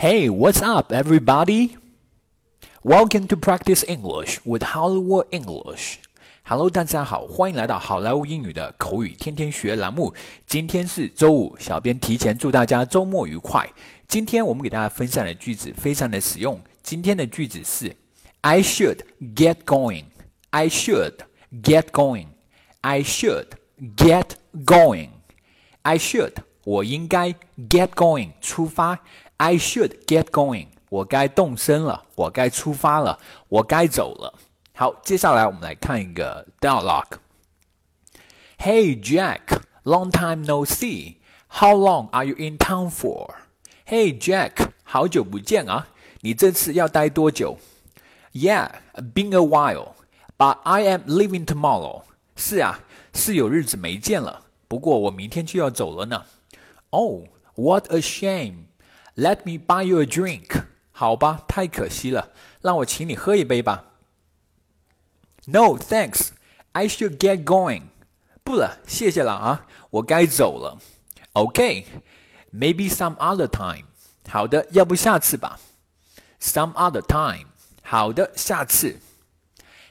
Hey, what's up, everybody? Welcome to practice English with Hollywood English. Hello，大家好，欢迎来到好莱坞英语的口语天天学栏目。今天是周五，小编提前祝大家周末愉快。今天我们给大家分享的句子非常的实用。今天的句子是：I should get going. I should get going. I should get going. I should 我应该 get going 出发。 I should get going 我该动身了，我该出发了，我该走了。好，接下来我们来看一个 dialogue。Hey Jack, long time no see. How long are you in town for? Hey Jack，好久不见啊，你这次要待多久？Yeah, been a while, but I am leaving tomorrow. 是啊，是有日子没见了，不过我明天就要走了呢。Oh, what a shame. Let me buy you a drink. 好吧，太可惜了，让我请你喝一杯吧。No, thanks. I should get going. 不了，谢谢了啊，我该走了。Okay, maybe some other time. 好的，要不下次吧。Some other time. 好的，下次。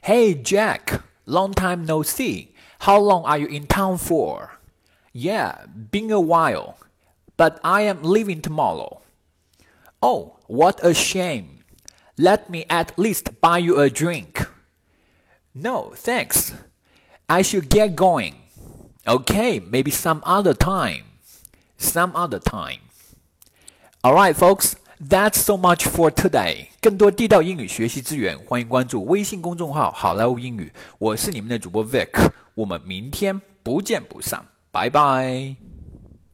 Hey Jack, long time no see. How long are you in town for? Yeah, been a while, but I am leaving tomorrow. Oh, what a shame. Let me at least buy you a drink. No, thanks. I should get going. Okay, maybe some other time. Some other time. Alright, folks, that's so much for today. 更多地道英语学习资源，欢迎关注微信公众号“好莱坞英语”。我是你们的主播 Vic，我们明天不见不散，拜拜。